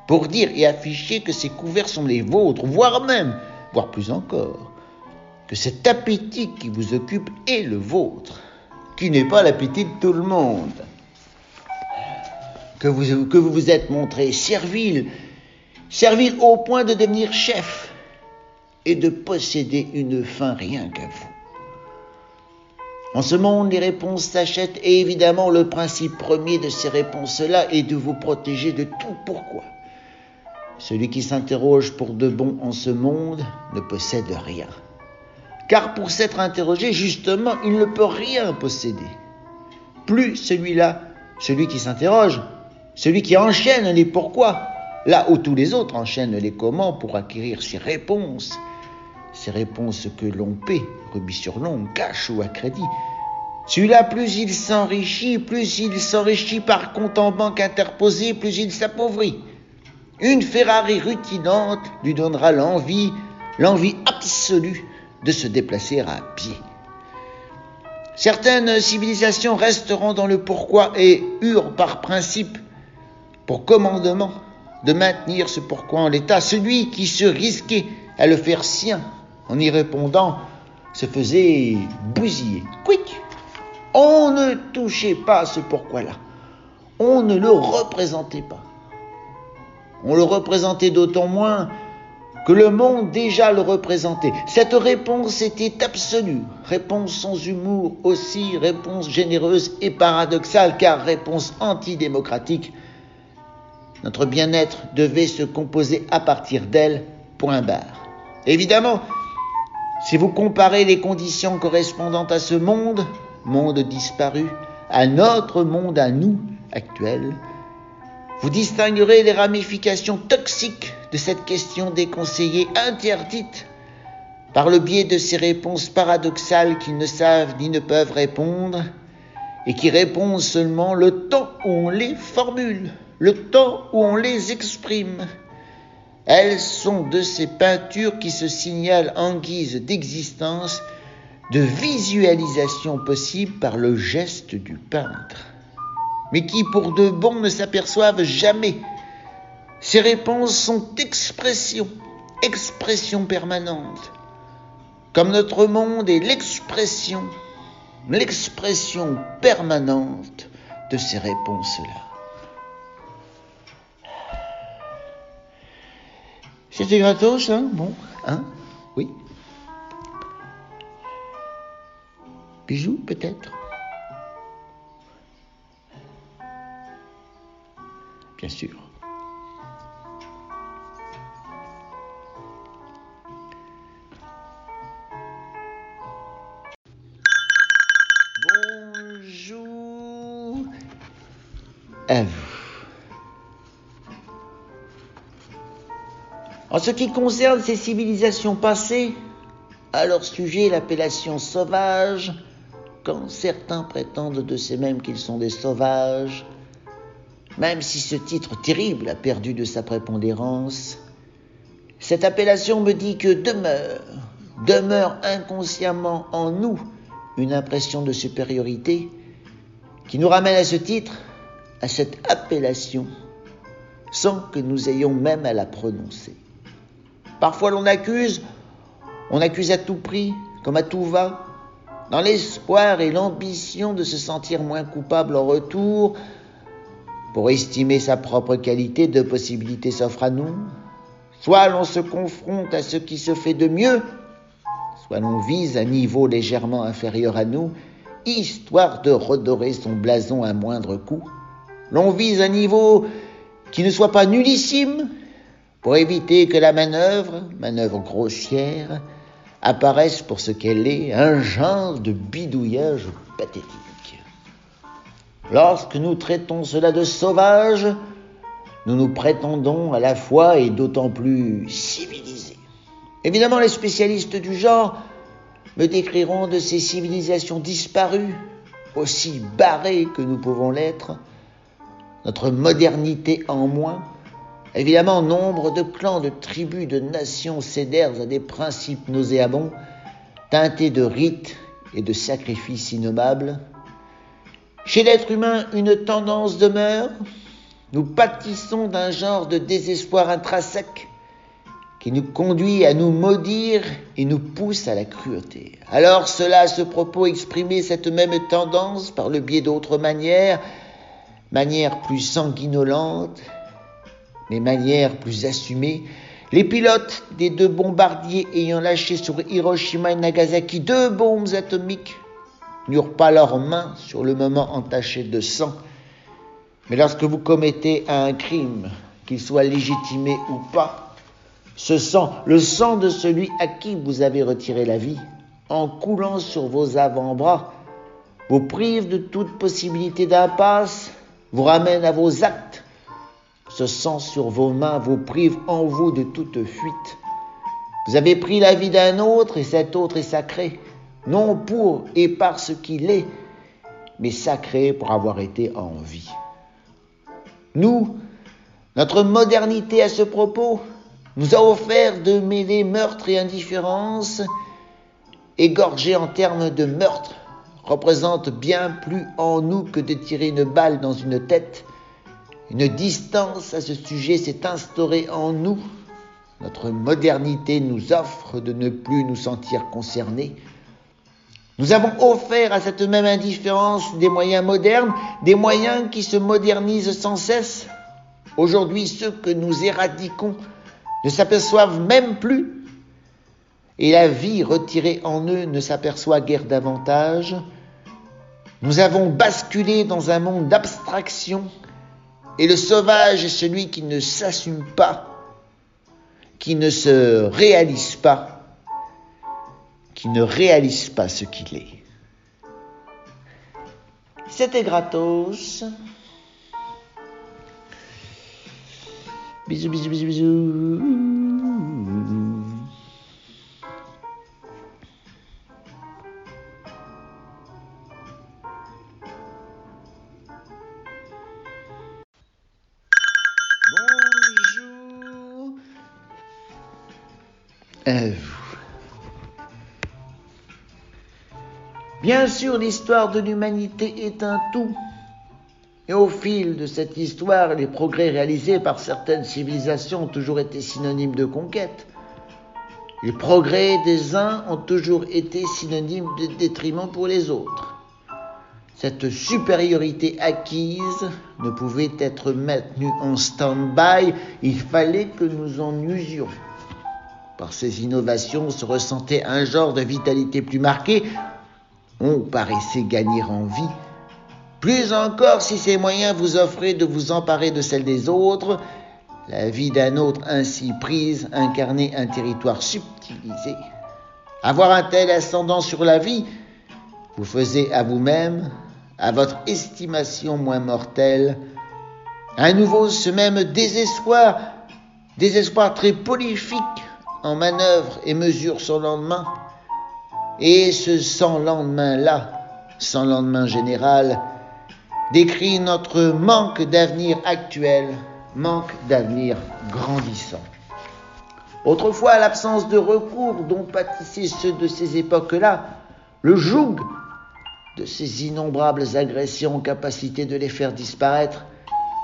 pour dire et afficher que ces couverts sont les vôtres, voire même, voire plus encore, que cet appétit qui vous occupe est le vôtre, qui n'est pas l'appétit de tout le monde que vous, que vous vous êtes montré servile, servile au point de devenir chef et de posséder une fin rien qu'à vous. En ce monde, les réponses s'achètent et évidemment le principe premier de ces réponses-là est de vous protéger de tout pourquoi? Celui qui s'interroge pour de bon en ce monde ne possède rien. Car pour s'être interrogé, justement, il ne peut rien posséder. Plus celui-là, celui qui s'interroge, celui qui enchaîne les pourquoi, là où tous les autres enchaînent les comment pour acquérir ces réponses, ces réponses que l'on paie, rubis sur l'ongle, cash ou à crédit. Celui-là, plus il s'enrichit, plus il s'enrichit par compte en banque interposé, plus il s'appauvrit. Une Ferrari rutinante lui donnera l'envie, l'envie absolue de se déplacer à pied. Certaines civilisations resteront dans le pourquoi et eurent par principe pour commandement de maintenir ce pourquoi en l'état. Celui qui se risquait à le faire sien en y répondant se faisait bousiller. Quick On ne touchait pas ce pourquoi-là. On ne le représentait pas. On le représentait d'autant moins que le monde déjà le représentait. Cette réponse était absolue, réponse sans humour aussi, réponse généreuse et paradoxale, car réponse antidémocratique notre bien-être devait se composer à partir d'elle, point barre. Évidemment, si vous comparez les conditions correspondantes à ce monde, monde disparu, à notre monde à nous actuel, vous distinguerez les ramifications toxiques de cette question déconseillée, interdite, par le biais de ces réponses paradoxales qui ne savent ni ne peuvent répondre, et qui répondent seulement le temps où on les formule le temps où on les exprime. Elles sont de ces peintures qui se signalent en guise d'existence, de visualisation possible par le geste du peintre, mais qui pour de bon ne s'aperçoivent jamais. Ces réponses sont expression, expression permanente, comme notre monde est l'expression, l'expression permanente de ces réponses-là. C'était gratos, hein Bon, hein Oui. Bisous, peut-être Bien sûr. Bonjour. En ce qui concerne ces civilisations passées, à leur sujet l'appellation sauvage, quand certains prétendent de ces mêmes qu'ils sont des sauvages, même si ce titre terrible a perdu de sa prépondérance, cette appellation me dit que demeure, demeure inconsciemment en nous une impression de supériorité qui nous ramène à ce titre, à cette appellation, sans que nous ayons même à la prononcer. Parfois l'on accuse, on accuse à tout prix, comme à tout va, dans l'espoir et l'ambition de se sentir moins coupable en retour. Pour estimer sa propre qualité, deux possibilités s'offrent à nous. Soit l'on se confronte à ce qui se fait de mieux, soit l'on vise un niveau légèrement inférieur à nous, histoire de redorer son blason à moindre coût. L'on vise un niveau qui ne soit pas nullissime, pour éviter que la manœuvre, manœuvre grossière, apparaisse pour ce qu'elle est, un genre de bidouillage pathétique. Lorsque nous traitons cela de sauvage, nous nous prétendons à la fois et d'autant plus civilisés. Évidemment, les spécialistes du genre me décriront de ces civilisations disparues, aussi barrées que nous pouvons l'être, notre modernité en moins. Évidemment, nombre de clans, de tribus, de nations cédèrent à des principes nauséabonds, teintés de rites et de sacrifices innommables. Chez l'être humain, une tendance demeure. Nous pâtissons d'un genre de désespoir intrinsèque qui nous conduit à nous maudire et nous pousse à la cruauté. Alors cela ce propos exprimer cette même tendance par le biais d'autres manières, manières plus sanguinolentes, mais manières plus assumées, les pilotes des deux bombardiers ayant lâché sur Hiroshima et Nagasaki deux bombes atomiques n'eurent pas leurs mains sur le moment entachées de sang. Mais lorsque vous commettez un crime, qu'il soit légitimé ou pas, ce sang, le sang de celui à qui vous avez retiré la vie, en coulant sur vos avant-bras, vous prive de toute possibilité d'impasse, vous ramène à vos actes. Ce sang sur vos mains vous prive en vous de toute fuite. Vous avez pris la vie d'un autre et cet autre est sacré, non pour et par ce qu'il est, mais sacré pour avoir été en vie. Nous, notre modernité à ce propos, nous a offert de mêler meurtre et indifférence, égorger en termes de meurtre, représente bien plus en nous que de tirer une balle dans une tête. Une distance à ce sujet s'est instaurée en nous. Notre modernité nous offre de ne plus nous sentir concernés. Nous avons offert à cette même indifférence des moyens modernes, des moyens qui se modernisent sans cesse. Aujourd'hui, ceux que nous éradiquons ne s'aperçoivent même plus et la vie retirée en eux ne s'aperçoit guère davantage. Nous avons basculé dans un monde d'abstraction et le sauvage est celui qui ne s'assume pas, qui ne se réalise pas, qui ne réalise pas ce qu'il est. C'était gratos. Bisous, bisous, bisous, bisous. Bien sûr, l'histoire de l'humanité est un tout. Et au fil de cette histoire, les progrès réalisés par certaines civilisations ont toujours été synonymes de conquête. Les progrès des uns ont toujours été synonymes de détriment pour les autres. Cette supériorité acquise ne pouvait être maintenue en stand-by, il fallait que nous en usions. Par ces innovations se ressentait un genre de vitalité plus marqué, on paraissait gagner en vie. Plus encore si ces moyens vous offraient de vous emparer de celle des autres, la vie d'un autre ainsi prise incarnait un territoire subtilisé. Avoir un tel ascendant sur la vie vous faisait à vous-même à votre estimation moins mortelle, à nouveau ce même désespoir, désespoir très prolifique en manœuvre et mesure son lendemain, et ce sans lendemain-là, sans lendemain général, décrit notre manque d'avenir actuel, manque d'avenir grandissant. Autrefois, l'absence de recours dont pâtissaient ceux de ces époques-là, le joug de ces innombrables agressions, capacité de les faire disparaître,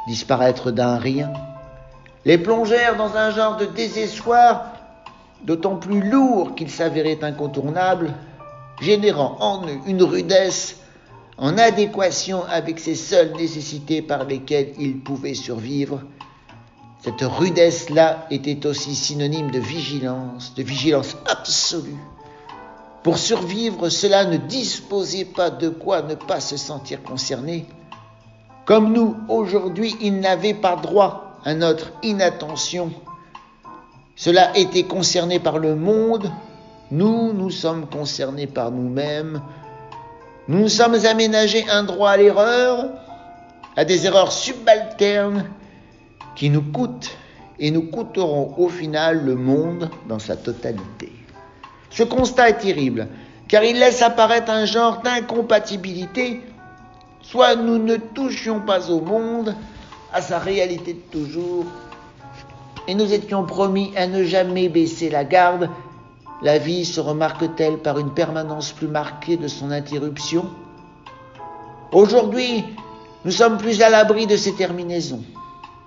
disparaître d'un rien, les plongèrent dans un genre de désespoir d'autant plus lourd qu'il s'avérait incontournable, générant en eux une rudesse en adéquation avec ces seules nécessités par lesquelles ils pouvaient survivre. Cette rudesse-là était aussi synonyme de vigilance, de vigilance absolue, pour survivre, cela ne disposait pas de quoi ne pas se sentir concerné. Comme nous, aujourd'hui, ils n'avaient pas droit à notre inattention. Cela était concerné par le monde, nous, nous sommes concernés par nous-mêmes. Nous nous sommes aménagés un droit à l'erreur, à des erreurs subalternes qui nous coûtent et nous coûteront au final le monde dans sa totalité. Ce constat est terrible, car il laisse apparaître un genre d'incompatibilité, soit nous ne touchions pas au monde, à sa réalité de toujours, et nous étions promis à ne jamais baisser la garde, la vie se remarque-t-elle par une permanence plus marquée de son interruption? Aujourd'hui, nous sommes plus à l'abri de ces terminaisons.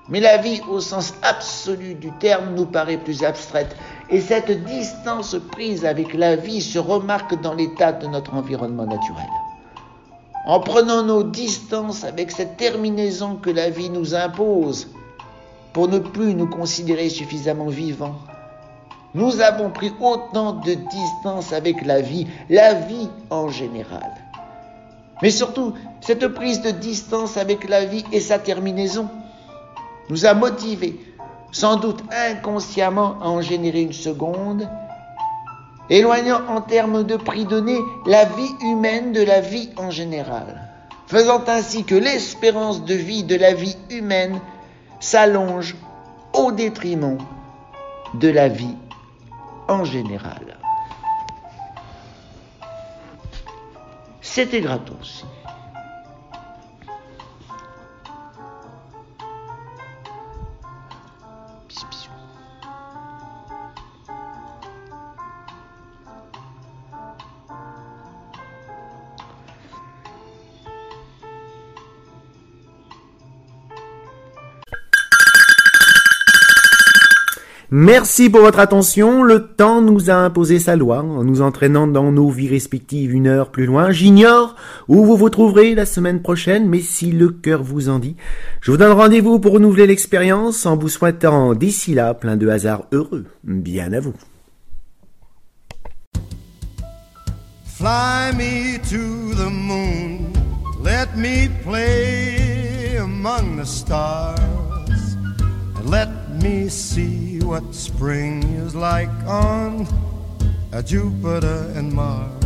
Mais la vie au sens absolu du terme nous paraît plus abstraite et cette distance prise avec la vie se remarque dans l'état de notre environnement naturel. En prenant nos distances avec cette terminaison que la vie nous impose pour ne plus nous considérer suffisamment vivants, nous avons pris autant de distance avec la vie, la vie en général. Mais surtout, cette prise de distance avec la vie et sa terminaison nous a motivés, sans doute inconsciemment, à en générer une seconde, éloignant en termes de prix donné la vie humaine de la vie en général, faisant ainsi que l'espérance de vie de la vie humaine s'allonge au détriment de la vie en général. C'était gratos. Merci pour votre attention. Le temps nous a imposé sa loi en nous entraînant dans nos vies respectives une heure plus loin. J'ignore où vous vous trouverez la semaine prochaine, mais si le cœur vous en dit, je vous donne rendez-vous pour renouveler l'expérience en vous souhaitant d'ici là plein de hasards heureux. Bien à vous. Fly me to the moon, let me play among the stars, me see what spring is like on Jupiter and Mars.